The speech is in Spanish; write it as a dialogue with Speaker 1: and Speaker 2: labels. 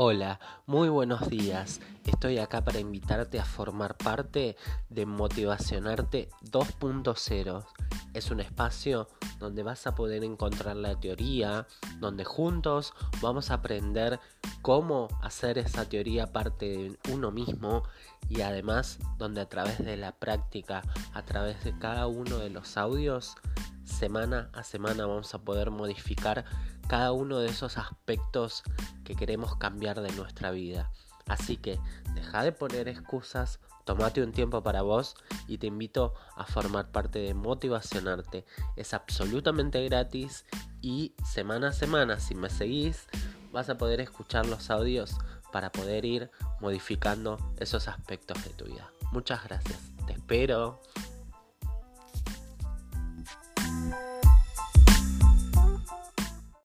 Speaker 1: Hola, muy buenos días. Estoy acá para invitarte a formar parte de Motivacionarte 2.0. Es un espacio donde vas a poder encontrar la teoría, donde juntos vamos a aprender cómo hacer esa teoría parte de uno mismo y además donde a través de la práctica, a través de cada uno de los audios, semana a semana vamos a poder modificar cada uno de esos aspectos que queremos cambiar de nuestra vida. Así que deja de poner excusas, tomate un tiempo para vos y te invito a formar parte de Motivacionarte. Es absolutamente gratis y semana a semana, si me seguís, vas a poder escuchar los audios para poder ir modificando esos aspectos de tu vida. Muchas gracias. Te espero.